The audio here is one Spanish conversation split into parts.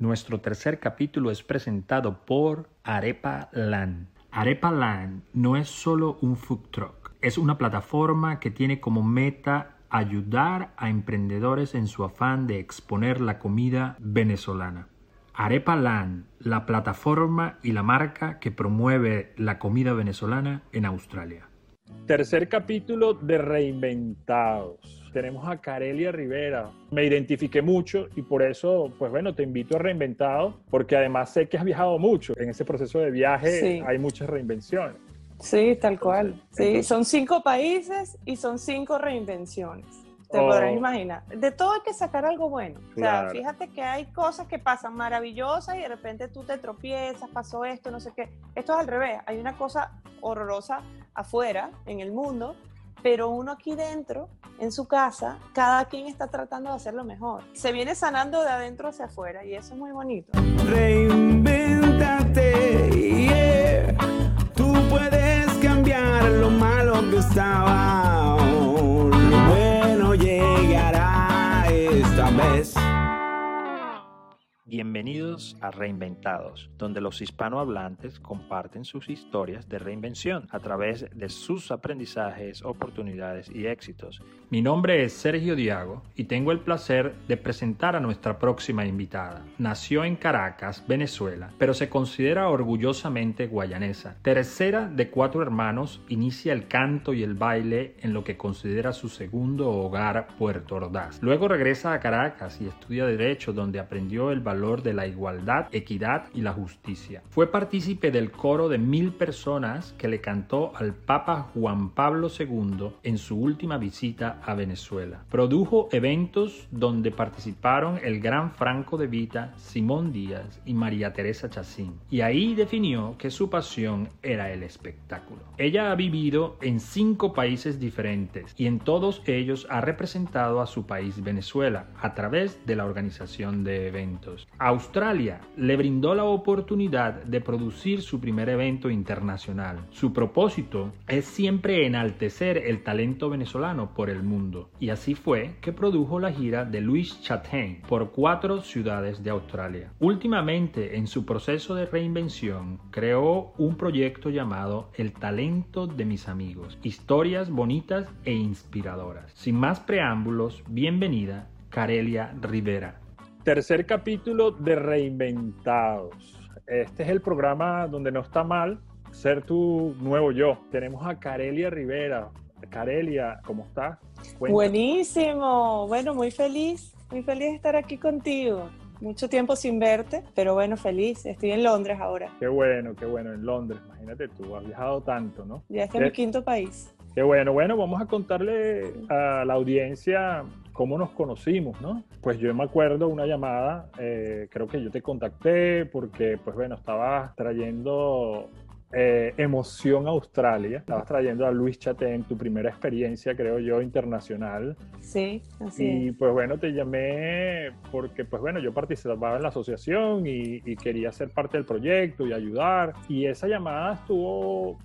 Nuestro tercer capítulo es presentado por Arepa Land. Arepa Land no es solo un food truck, es una plataforma que tiene como meta ayudar a emprendedores en su afán de exponer la comida venezolana. Arepa Land, la plataforma y la marca que promueve la comida venezolana en Australia. Tercer capítulo de Reinventados. Tenemos a Carelia Rivera. Me identifiqué mucho y por eso, pues bueno, te invito a Reinventado, porque además sé que has viajado mucho. En ese proceso de viaje hay muchas reinvenciones. Sí, tal cual. Sí, son cinco países y son cinco reinvenciones. Te podrás oh. imaginar. De todo hay que sacar algo bueno. O sea, fíjate que hay cosas que pasan maravillosas y de repente tú te tropiezas, pasó esto, no sé qué. Esto es al revés. Hay una cosa horrorosa afuera, en el mundo, pero uno aquí dentro, en su casa, cada quien está tratando de hacer lo mejor. Se viene sanando de adentro hacia afuera y eso es muy bonito. Reinvéntate, Bienvenidos a Reinventados, donde los hispanohablantes comparten sus historias de reinvención a través de sus aprendizajes, oportunidades y éxitos. Mi nombre es Sergio Diago y tengo el placer de presentar a nuestra próxima invitada. Nació en Caracas, Venezuela, pero se considera orgullosamente guayanesa. Tercera de cuatro hermanos, inicia el canto y el baile en lo que considera su segundo hogar, Puerto Ordaz. Luego regresa a Caracas y estudia Derecho, donde aprendió el valor de la igualdad, equidad y la justicia. Fue partícipe del coro de mil personas que le cantó al Papa Juan Pablo II en su última visita a Venezuela. Produjo eventos donde participaron el gran Franco de Vita, Simón Díaz y María Teresa Chacín. Y ahí definió que su pasión era el espectáculo. Ella ha vivido en cinco países diferentes y en todos ellos ha representado a su país Venezuela a través de la organización de eventos. Australia le brindó la oportunidad de producir su primer evento internacional. Su propósito es siempre enaltecer el talento venezolano por el mundo. Y así fue que produjo la gira de Luis Chatain por cuatro ciudades de Australia. Últimamente, en su proceso de reinvención, creó un proyecto llamado El talento de mis amigos. Historias bonitas e inspiradoras. Sin más preámbulos, bienvenida Carelia Rivera. Tercer capítulo de Reinventados. Este es el programa donde no está mal ser tu nuevo yo. Tenemos a Carelia Rivera. Carelia, ¿cómo estás? Buenísimo. Bueno, muy feliz. Muy feliz de estar aquí contigo. Mucho tiempo sin verte, pero bueno, feliz. Estoy en Londres ahora. Qué bueno, qué bueno, en Londres. Imagínate tú, has viajado tanto, ¿no? Ya es mi quinto país. Qué bueno, bueno, vamos a contarle a la audiencia cómo nos conocimos, ¿no? Pues yo me acuerdo una llamada, eh, creo que yo te contacté porque, pues bueno, estabas trayendo eh, emoción Australia. Estabas trayendo a Luis Chate en tu primera experiencia, creo yo, internacional. Sí, así Y pues bueno, te llamé porque, pues bueno, yo participaba en la asociación y, quería ser parte del proyecto y ayudar. Y esa llamada estuvo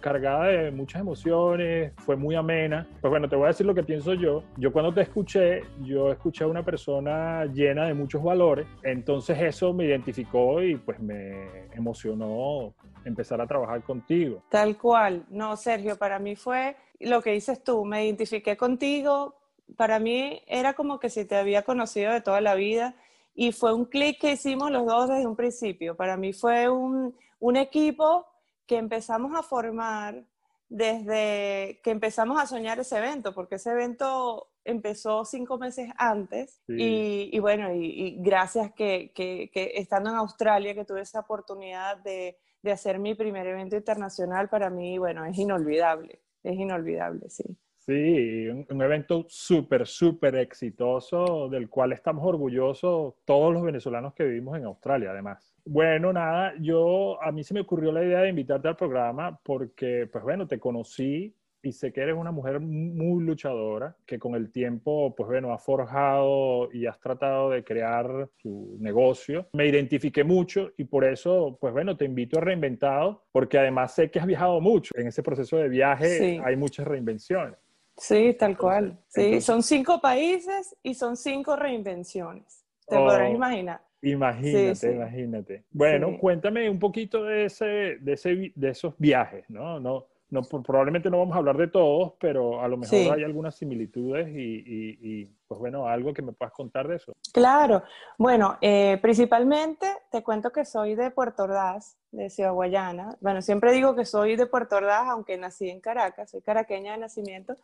cargada de muchas emociones, fue muy amena. Pues bueno, te voy a decir lo que pienso yo. Yo cuando te escuché, yo escuché a una persona llena de muchos valores. Entonces eso me identificó y pues me emocionó empezar a trabajar contigo. Tal cual. No, Sergio, para mí fue lo que dices tú, me identifiqué contigo. Para mí era como que si te había conocido de toda la vida y fue un clic que hicimos los dos desde un principio. Para mí fue un, un equipo que empezamos a formar desde que empezamos a soñar ese evento, porque ese evento empezó cinco meses antes y, y, bueno, y, y gracias que, que, que, estando en Australia, que tuve esa oportunidad de, de hacer mi primer evento internacional, para mí, bueno, es inolvidable, es inolvidable, sí. Sí, un, evento súper, súper exitoso del cual estamos orgullosos todos los venezolanos que vivimos en Australia, además. Bueno, nada, yo a mí se me ocurrió la idea de invitarte al programa porque, pues bueno, te conocí y sé que eres una mujer muy luchadora, que con el tiempo, pues bueno, has forjado y has tratado de crear tu negocio. Me identifiqué mucho y por eso, pues bueno, te invito a Reinventado, porque además sé que has viajado mucho. En ese proceso de viaje hay muchas reinvenciones. Sí, tal cual. Sí, son cinco países y son cinco reinvenciones. Te podrás oh. imaginar. Imagínate, Sí, sí. imagínate. Bueno, Sí. cuéntame un poquito de, ese, de, ese, de esos viajes, ¿no? No, no, por- probablemente no vamos a hablar de todos, pero a lo mejor Sí. hay algunas similitudes y, y- y, pues bueno, algo que me puedas contar de eso. Claro, bueno, eh, principalmente te cuento que soy de Puerto Ordaz, de Ciudad Guayana. Bueno, siempre digo que soy de Puerto Ordaz, aunque nací en Caracas, soy caraqueña de nacimiento,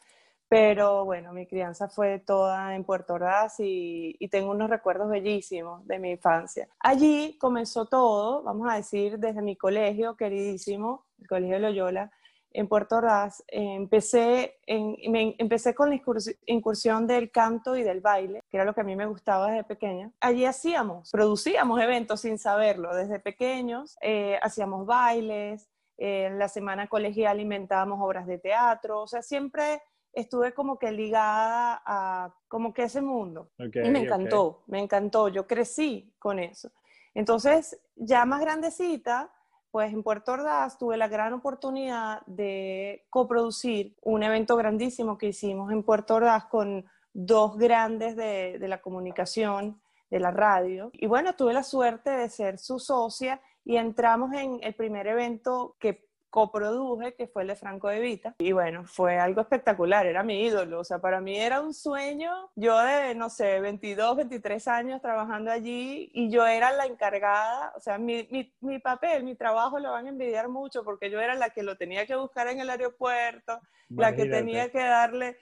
pero bueno, mi crianza fue toda en Puerto Ordaz y, y tengo unos recuerdos bellísimos de mi infancia. Allí comenzó todo, vamos a decir, desde mi colegio queridísimo, el Colegio de Loyola, en Puerto Ordaz, eh, empecé, en, me- empecé con la incursi- incursión del canto y del baile, que era lo que a mí me gustaba desde pequeña. Allí hacíamos, producíamos eventos sin saberlo, desde pequeños, eh, hacíamos bailes, eh, en la semana colegial inventábamos obras de teatro, o sea, siempre estuve como que ligada a como que ese mundo. Y me encantó, me encantó, yo crecí con eso. Entonces, ya más grandecita, pues en Puerto Ordaz tuve la gran oportunidad de coproducir un evento grandísimo que hicimos en Puerto Ordaz con dos grandes de, la comunicación, de la radio. Y bueno, tuve la suerte de ser su socia y entramos en el primer evento que coproduje, que fue el de Franco de Vita. Y bueno, fue algo espectacular, era mi ídolo, o sea, para mí era un sueño, yo de, no sé, 22, 23 años trabajando allí y yo era la encargada, o sea, mi, mi, mi papel, mi trabajo lo van a envidiar mucho porque yo era la que lo tenía que buscar en el aeropuerto, la que tenía que darle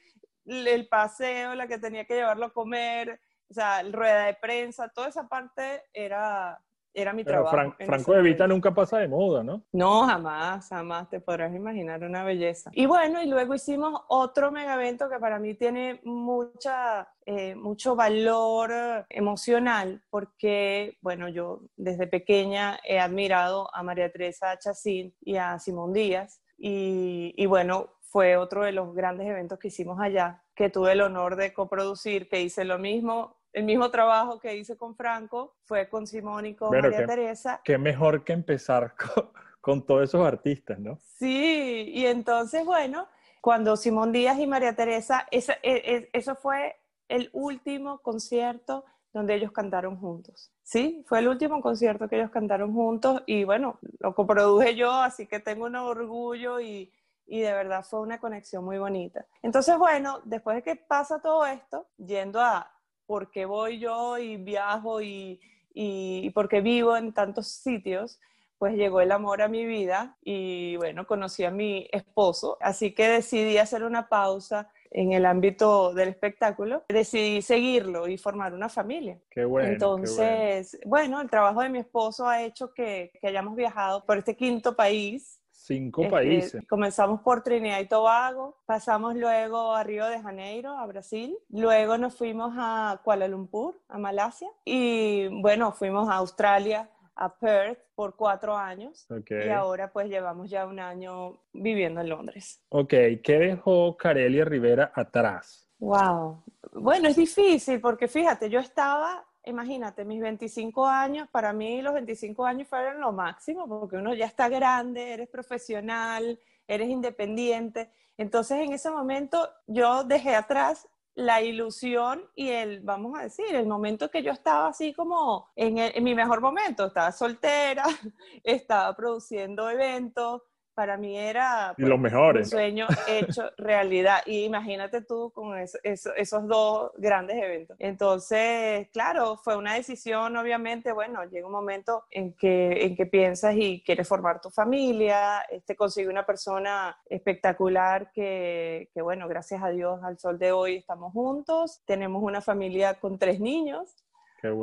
el paseo, la que tenía que llevarlo a comer, o sea, rueda de prensa, toda esa parte era, era mi Pero trabajo. Fran- Franco de Vita nunca pasa de moda, ¿no? No, jamás, jamás te podrás imaginar una belleza. Y bueno, y luego hicimos otro mega evento que para mí tiene mucha, eh, mucho valor emocional, porque, bueno, yo desde pequeña he admirado a María Teresa Chacín y a Simón Díaz, y, y bueno, fue otro de los grandes eventos que hicimos allá, que tuve el honor de coproducir, que hice lo mismo. El mismo trabajo que hice con Franco fue con Simón y con María Teresa. Qué mejor que empezar con, con todos esos artistas, ¿no? Sí, y entonces, bueno, cuando Simón Díaz y María Teresa, esa- e- e- eso fue el último concierto donde ellos cantaron juntos. Sí, fue el último concierto que ellos cantaron juntos y bueno, lo coproduje yo, así que tengo un orgullo y, y de verdad fue una conexión muy bonita. Entonces, bueno, después de que pasa todo esto, yendo a por qué voy yo y viajo y, y, y por qué vivo en tantos sitios, pues llegó el amor a mi vida y bueno, conocí a mi esposo, así que decidí hacer una pausa en el ámbito del espectáculo, decidí seguirlo y formar una familia. Qué bueno. qué bueno. Entonces, bueno. el trabajo de mi esposo ha hecho que, que hayamos viajado por este quinto país. Cinco Este, países. comenzamos por Trinidad y Tobago, pasamos luego a Río de Janeiro, a Brasil, luego nos fuimos a Kuala Lumpur, a Malasia, y bueno, fuimos a Australia, a Perth por cuatro años, Ok. y ahora pues llevamos ya un año viviendo en Londres. Ok, ¿qué dejó Carelia Rivera atrás? Wow. Bueno, es difícil porque fíjate, yo estaba, imagínate, mis 25 años, para mí los 25 años fueron lo máximo porque uno ya está grande, eres profesional, eres independiente. Entonces en ese momento yo dejé atrás la ilusión y el, vamos a decir, el momento que yo estaba así como en, en mi mejor momento, estaba soltera, estaba produciendo eventos, para mí era Y los mejores. un sueño hecho realidad. Y imagínate tú con eso- eso- esos dos grandes eventos. Entonces, claro, fue una decisión, obviamente, bueno, llega un momento en que, en que piensas y quieres formar tu familia, este, consigue una persona espectacular que, que, bueno, gracias a Dios, al sol de hoy estamos juntos, tenemos una familia con tres niños,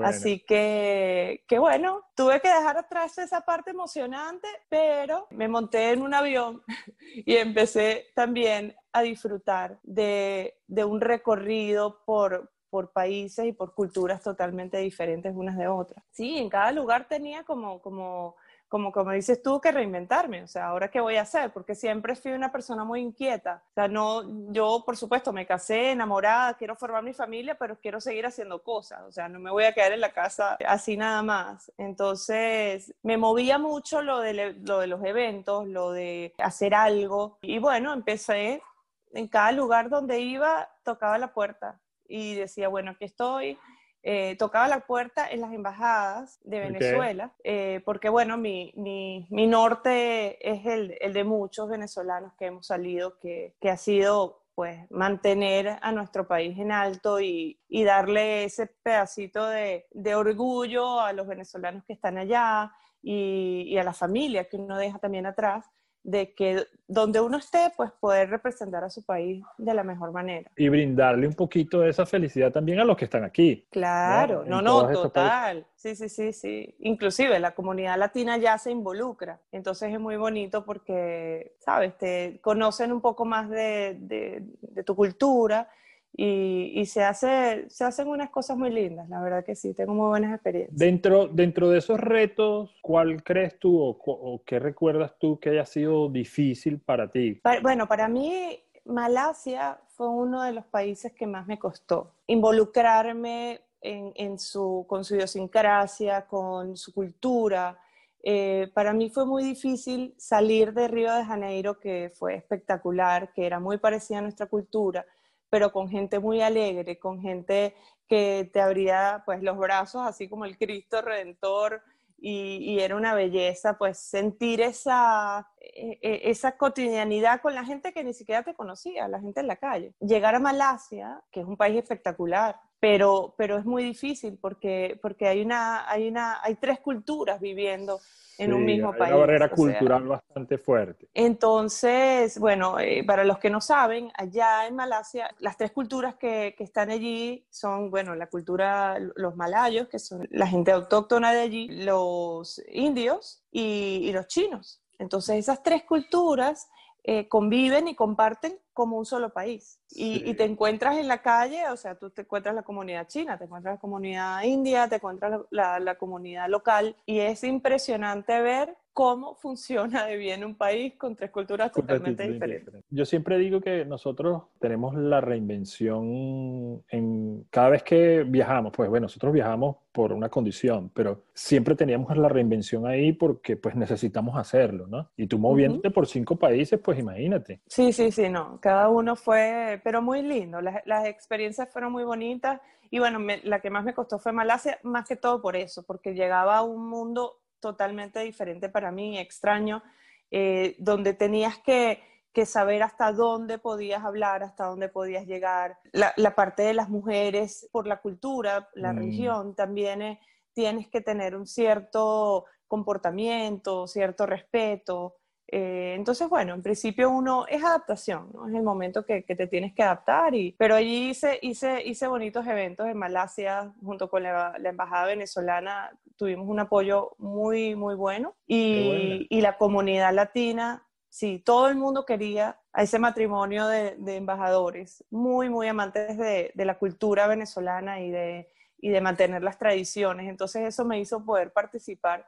Así que, que bueno, tuve que dejar atrás esa parte emocionante, pero me monté en un avión y empecé también a disfrutar de, de un recorrido por, por países y por culturas totalmente diferentes unas de otras. Sí, en cada lugar tenía como, como, como, como dices tú, que reinventarme. O sea, ¿ahora qué voy a hacer? Porque siempre fui una persona muy inquieta. O sea, no, yo, por supuesto, me casé enamorada, quiero formar mi familia, pero quiero seguir haciendo cosas. O sea, no me voy a quedar en la casa así nada más. Entonces, me movía mucho lo de, lo de los eventos, lo de hacer algo. Y bueno, empecé en cada lugar donde iba, tocaba la puerta y decía, bueno, aquí estoy, eh, tocaba la puerta en las embajadas de Venezuela, eh, porque bueno, mi, mi, mi, norte es el, el, de muchos venezolanos que hemos salido, que, que ha sido pues mantener a nuestro país en alto y, y darle ese pedacito de, de, orgullo a los venezolanos que están allá y, y a la familia que uno deja también atrás de que donde uno esté, pues poder representar a su país de la mejor manera. Y brindarle un poquito de esa felicidad también a los que están aquí. Claro, no, no, no total. Sí, sí, sí, sí. Inclusive la comunidad latina ya se involucra. Entonces es muy bonito porque, sabes, te conocen un poco más de, de, de tu cultura y, y, se, hace, se hacen unas cosas muy lindas, la verdad que sí, tengo muy buenas experiencias. Dentro, dentro de esos retos, ¿cuál crees tú o, o qué recuerdas tú que haya sido difícil para ti? Para, bueno, para mí Malasia fue uno de los países que más me costó. Involucrarme en, en su, con su idiosincrasia, con su cultura. Eh, para mí fue muy difícil salir de Río de Janeiro, que fue espectacular, que era muy parecida a nuestra cultura, pero con gente muy alegre, con gente que te abría pues los brazos, así como el Cristo Redentor, y, era una belleza pues sentir esa, e, e, esa cotidianidad con la gente que ni siquiera te conocía, la gente en la calle. Llegar a Malasia, que es un país espectacular, pero, pero es muy difícil porque, porque hay, una, hay, una, hay tres culturas viviendo en sí, un mismo hay país. Una barrera cultural sea, bastante fuerte. Entonces, bueno, eh, para los que no saben, allá en Malasia, las tres culturas que, que, están allí son, bueno, la cultura, los malayos, que son la gente autóctona de allí, los indios y, y los chinos. Entonces, esas tres culturas eh, conviven y comparten como un solo país. Y, Sí. y te encuentras en la calle, o sea, tú te encuentras la comunidad china, te encuentras la comunidad india, te encuentras la, la- la comunidad local, y es impresionante ver cómo funciona de bien un país con tres culturas totalmente diferentes. Yo siempre digo que nosotros tenemos la reinvención en cada vez que viajamos, pues bueno, nosotros viajamos por una condición, pero siempre teníamos la reinvención ahí porque pues necesitamos hacerlo, ¿no? Y tú moviéndote por cinco países, pues imagínate. Sí, sí, sí, no. Cada uno fue, pero muy lindo. Las, las experiencias fueron muy bonitas. Y bueno, me- la que más me costó fue Malasia, más que todo por eso, porque llegaba a un mundo totalmente diferente para mí, extraño, eh, donde tenías que, que saber hasta dónde podías hablar, hasta dónde podías llegar. La, la parte de las mujeres, por la cultura, la Mm. religión, también eh, tienes que tener un cierto comportamiento, cierto respeto. Eh, entonces, bueno, en principio uno es adaptación, ¿no? Es el momento que, que te tienes que adaptar. Y, pero allí hice, hice, hice bonitos eventos en Malasia junto con la, la embajada venezolana. Tuvimos un apoyo muy, muy bueno. Y, y la comunidad latina, sí, todo el mundo quería a ese matrimonio de, de embajadores, muy, muy amantes de, de la cultura venezolana y de, y de mantener las tradiciones. Entonces eso me hizo poder participar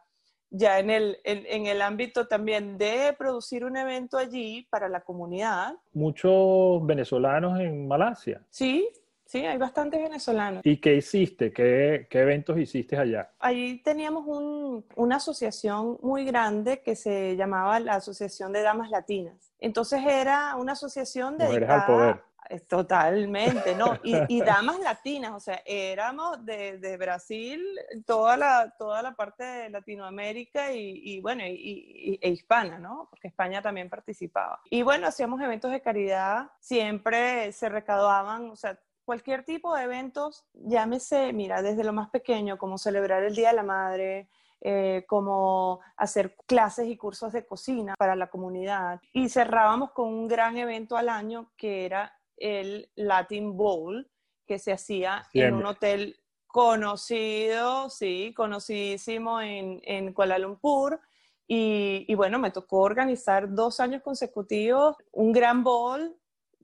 ya en el, en, en el ámbito también de producir un evento allí para la comunidad. Muchos venezolanos en Malasia. Sí, sí, hay bastantes venezolanos. ¿Y qué hiciste? ¿Qué, qué eventos hiciste allá? Allí teníamos un- una asociación muy grande que se llamaba la Asociación de Damas Latinas. Entonces era una asociación Mujeres dedicada... al poder. Totalmente, ¿no? Y, y damas latinas, o sea, éramos de, de Brasil, toda la, toda la parte de Latinoamérica y, y bueno, y, y- e hispana, ¿no? Porque España también participaba. Y bueno, hacíamos eventos de caridad, siempre se recaudaban, o sea, cualquier tipo de eventos, llámese, mira, desde lo más pequeño, como celebrar el Día de la Madre, eh, como hacer clases y cursos de cocina para la comunidad. Y cerrábamos con un gran evento al año que era el Latin Bowl, que se hacía en un hotel conocido, sí, conocidísimo en, en Kuala Lumpur. Y, y bueno, me tocó organizar dos años consecutivos un gran bowl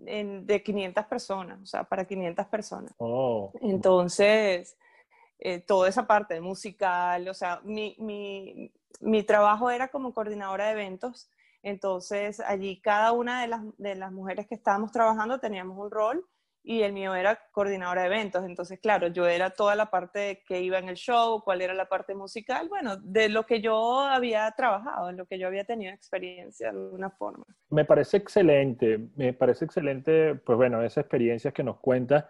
en- de 500 personas, o sea, para 500 personas. Oh, Entonces, eh, toda esa parte musical, o sea, mi, mi, mi trabajo era como coordinadora de eventos, entonces allí cada una de las, de las mujeres que estábamos trabajando teníamos un rol y el mío era coordinadora de eventos, entonces claro, yo era toda la parte que iba en el show, cuál era la parte musical, bueno, de lo que yo había trabajado, en lo que yo había tenido experiencia de alguna forma. me parece excelente, me parece excelente, pues bueno, esa experiencia que nos cuentas.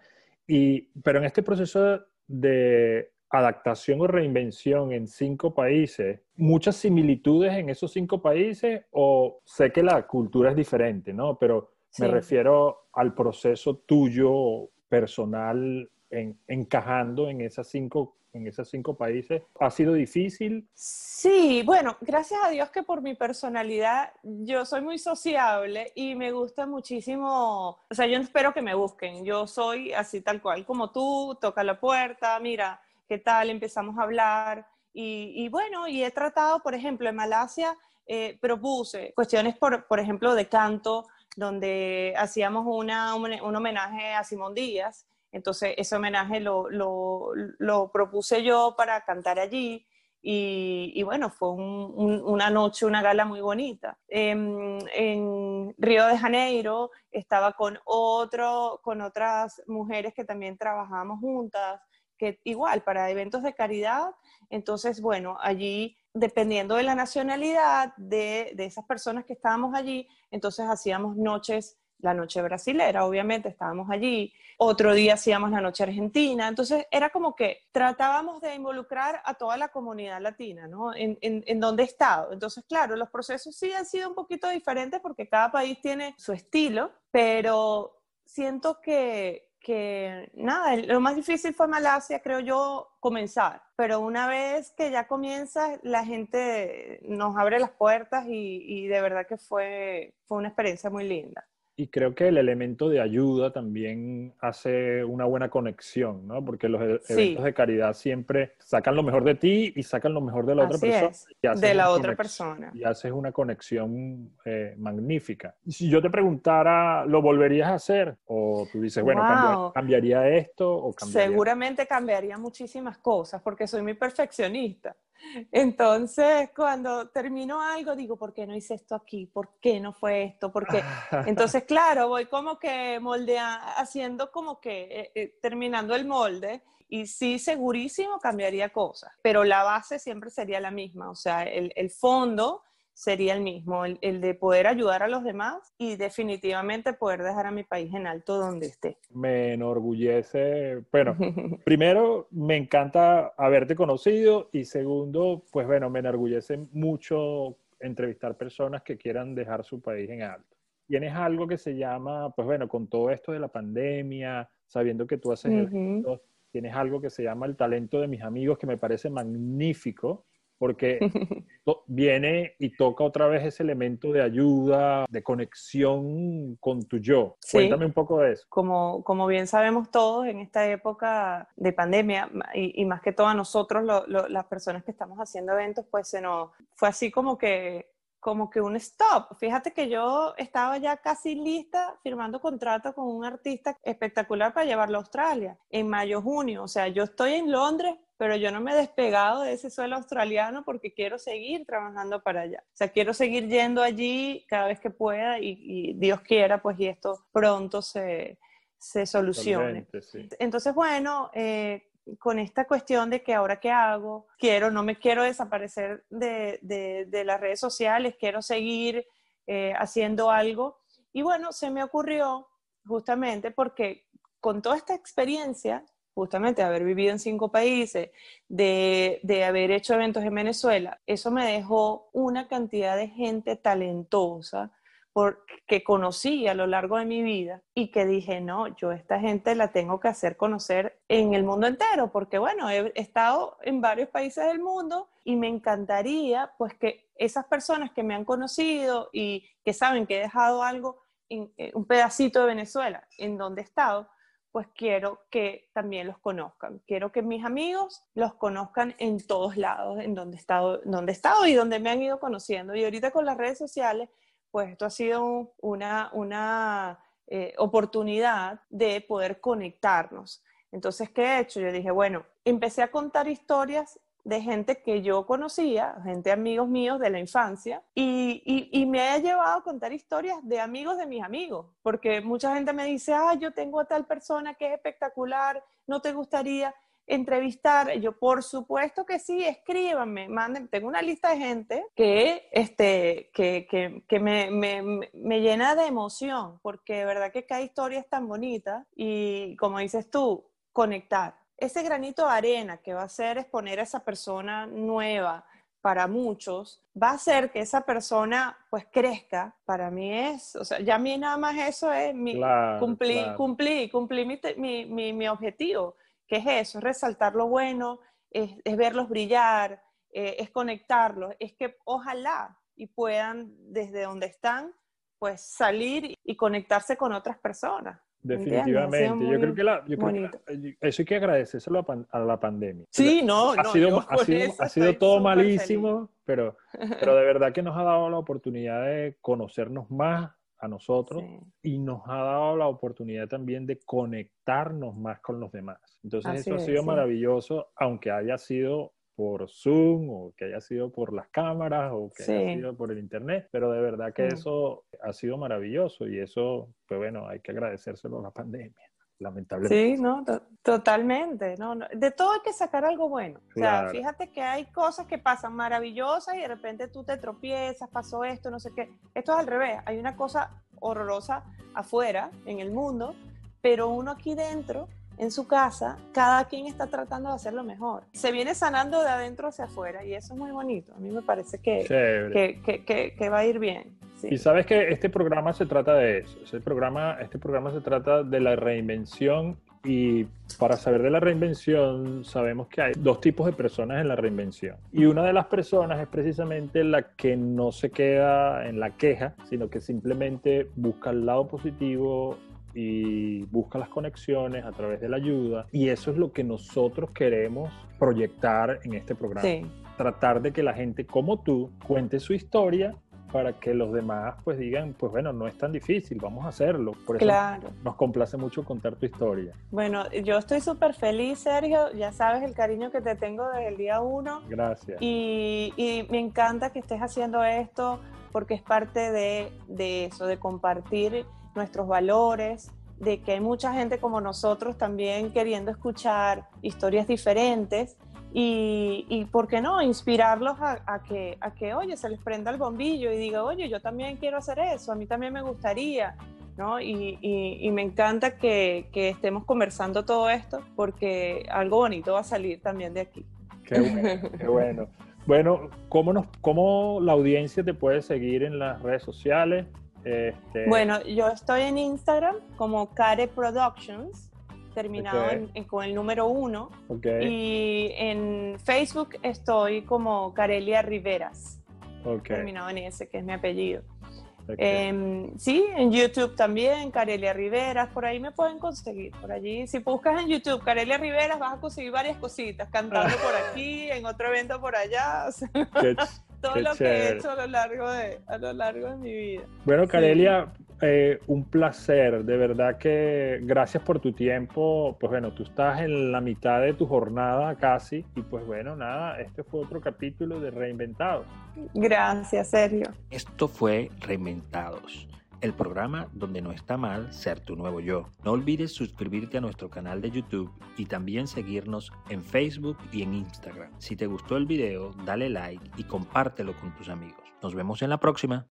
Y, pero en este proceso de adaptación o reinvención en cinco países, muchas similitudes en esos cinco países o sé que la cultura es diferente, ¿no? Pero me refiero al proceso tuyo personal en, encajando en esas cinco en esos cinco países. ¿Ha sido difícil? Sí, bueno, gracias a Dios que por mi personalidad yo soy muy sociable y me gusta muchísimo, o sea, yo espero que me busquen, yo soy así tal cual como tú, toca la puerta, mira, ¿qué tal? Empezamos a hablar y, bueno, y he tratado, por ejemplo, en Malasia eh, propuse cuestiones, por, ejemplo, de canto, donde hacíamos una, un homenaje a Simón Díaz entonces, ese homenaje lo, lo, propuse yo para cantar allí. Y, bueno, fue una noche, una gala muy bonita. En, en, Río de Janeiro estaba con, otro, con otras mujeres que también trabajábamos juntas, que igual, para eventos de caridad. Entonces, bueno, allí, dependiendo de la nacionalidad de, de esas personas que estábamos allí, entonces hacíamos noches la noche brasilera, obviamente estábamos allí, otro día hacíamos la noche argentina, entonces era como que tratábamos de involucrar a toda la comunidad latina, ¿no? En, en, donde he estado. Entonces, claro, los procesos sí han sido un poquito diferentes porque cada país tiene su estilo, pero siento que, que nada, lo más difícil fue Malasia, creo yo, comenzar. Pero una vez que ya comienza, la gente nos abre las puertas y, y de verdad que fue, fue una experiencia muy linda. Y creo que el elemento de ayuda también hace una buena conexión, ¿no? Porque los e-, eventos de caridad siempre sacan lo mejor de ti y sacan lo mejor de la otra persona. de la otra persona. Y haces una conexión eh, magnífica. Si yo te preguntara, ¿lo volverías a hacer? O tú dices, bueno, cambiaría esto o cambiaría... Seguramente cambiaría muchísimas cosas porque soy muy perfeccionista. Entonces, cuando termino algo, digo, ¿por qué no hice esto aquí? ¿Por qué no fue esto? ¿Por qué? Entonces, claro, voy como que moldea, haciendo como que, eh, eh, terminando el molde, y sí, segurísimo cambiaría cosas, pero la base siempre sería la misma, o sea, el, el fondo sería el mismo, el, de poder ayudar a los demás y definitivamente poder dejar a mi país en alto donde esté. Me enorgullece, bueno, primero me encanta haberte conocido y segundo, pues bueno, me enorgullece mucho entrevistar personas que quieran dejar su país en alto. Tienes algo que se llama, pues bueno, con todo esto de la pandemia, sabiendo que tú haces eventos, tienes algo que se llama el talento de mis amigos que me parece magnífico porque viene y toca otra vez ese elemento de ayuda, de conexión con tu yo. Cuéntame un poco de eso. Como, como bien sabemos todos, en esta época de pandemia, y, más que todo a nosotros, las personas que estamos haciendo eventos, pues se nos fue así como que como que un stop. Fíjate que yo estaba ya casi lista firmando contrato con un artista espectacular para llevarlo a Australia en mayo, junio. O sea, yo estoy en Londres pero yo no me he despegado de ese suelo australiano porque quiero seguir trabajando para allá. O sea, quiero seguir yendo allí cada vez que pueda y, Dios quiera, pues, y esto pronto se, se solucione. Entonces, bueno, eh, con esta cuestión de que ahora qué hago, quiero, no me quiero desaparecer de, de, las redes sociales, quiero seguir eh, haciendo algo. Y bueno, se me ocurrió justamente porque con toda esta experiencia justamente de haber vivido en cinco países, de, de, haber hecho eventos en Venezuela, eso me dejó una cantidad de gente talentosa por, que conocí a lo largo de mi vida y que dije, no, yo esta gente la tengo que hacer conocer en el mundo entero, porque bueno, he estado en varios países del mundo y me encantaría pues que esas personas que me han conocido y que saben que he dejado algo, en, eh, un pedacito de Venezuela en donde he estado, pues quiero que también los conozcan. Quiero que mis amigos los conozcan en todos lados, en donde he estado, donde he estado y donde me han ido conociendo. Y ahorita con las redes sociales, pues esto ha sido una, una eh, oportunidad de poder conectarnos. Entonces, ¿qué he hecho? Yo dije, bueno, empecé a contar historias de gente que yo conocía, gente amigos míos de la infancia, y, y, me ha llevado a contar historias de amigos de mis amigos, porque mucha gente me dice, ah, yo tengo a tal persona que es espectacular, no te gustaría entrevistar, yo por supuesto que sí, escríbanme, manden, tengo una lista de gente que, este, que, que, que me, me, me, llena de emoción, porque de verdad que cada historia es tan bonita y como dices tú, conectar, ese granito de arena que va a hacer exponer a esa persona nueva para muchos, va a hacer que esa persona pues crezca, para mí es, o sea, ya a mí nada más eso es mi, Claro, cumplí, claro. cumplí, cumplí mi, mi, mi- mi objetivo, que es eso, es resaltar lo bueno, es, es verlos brillar, eh, es conectarlos, es que ojalá y puedan desde donde están, pues salir y conectarse con otras personas. Definitivamente. Yo creo que, la, yo creo que la- eso hay que agradecérselo a, pan- a la pandemia. Sí, no, ha no, sido, ha sido, ha todo malísimo, pero, pero de verdad que nos ha dado la oportunidad de conocernos más a nosotros. Sí. y nos ha dado la oportunidad también de conectarnos más con los demás. Entonces Así eso ha es, sido sí. maravilloso, aunque haya sido por Zoom o que haya sido por las cámaras o que haya Sí. sido por el Internet, pero de verdad que Sí. eso ha sido maravilloso y eso, pues bueno, hay que agradecérselo a la pandemia, lamentablemente. Sí, no, To- totalmente. No, no. De todo hay que sacar algo bueno. O sea, fíjate que hay cosas que pasan maravillosas y de repente tú te tropiezas, pasó esto, no sé qué. Esto es al revés. Hay una cosa horrorosa afuera, en el mundo, pero uno aquí dentro, en su casa, cada quien está tratando de hacerlo mejor. Se viene sanando de adentro hacia afuera y eso es muy bonito. A mí me parece que, que- que- que va a ir bien. Sí. Y sabes que este programa se trata de eso. Ese programa, este programa se trata de la reinvención y para saber de la reinvención sabemos que hay dos tipos de personas en la reinvención. Y una de las personas es precisamente la que no se queda en la queja, sino que simplemente busca el lado positivo y busca las conexiones a través de la ayuda. Y eso es lo que nosotros queremos proyectar en este programa Sí. tratar de que la gente como tú cuente su historia para que los demás pues digan, pues bueno, no es tan difícil, vamos a hacerlo. Por eso Claro. nos complace mucho contar tu historia. Bueno, yo estoy súper feliz, Sergio. Ya sabes el cariño que te tengo desde el día uno. Gracias. Y, y me encanta que estés haciendo esto porque es parte de, de eso, de compartir nuestros valores, de que hay mucha gente como nosotros también queriendo escuchar historias diferentes y, y ¿por qué no? Inspirarlos a, a que, a que, oye, se les prenda el bombillo y diga, oye, yo también quiero hacer eso, a mí también me gustaría. ¿no? Y, y- y me encanta que, que estemos conversando todo esto porque algo bonito va a salir también de aquí. Qué bueno, qué bueno. Bueno, ¿cómo, nos, ¿cómo la audiencia te puede seguir en las redes sociales? Este, Bueno, yo estoy en Instagram como Care Productions, terminado Ok. en- en- con el número uno. ok, Y en Facebook estoy como Carelia Riveras, ok, terminado en ese, que es mi apellido. Em, sí, en YouTube también, Carelia Riveras, por ahí me pueden conseguir. Por allí, si buscas en YouTube Carelia Riveras, vas a conseguir varias cositas, cantando por aquí, en otro evento por allá, o sea, Qué todo Qué lo que chévere. he hecho a lo largo de, a lo largo de mi vida. Bueno, Sí. Eh, un placer, de verdad que gracias por tu tiempo. Pues bueno, tú estás en la mitad de tu jornada casi y pues bueno, nada, este fue otro capítulo de Reinventado. Gracias, Sergio. Esto fue Reinventados, el programa donde no está mal ser tu nuevo yo. No olvides suscribirte a nuestro canal de YouTube y también seguirnos en Facebook y en Instagram. Si te gustó el video, dale like y compártelo con tus amigos. Nos vemos en la próxima.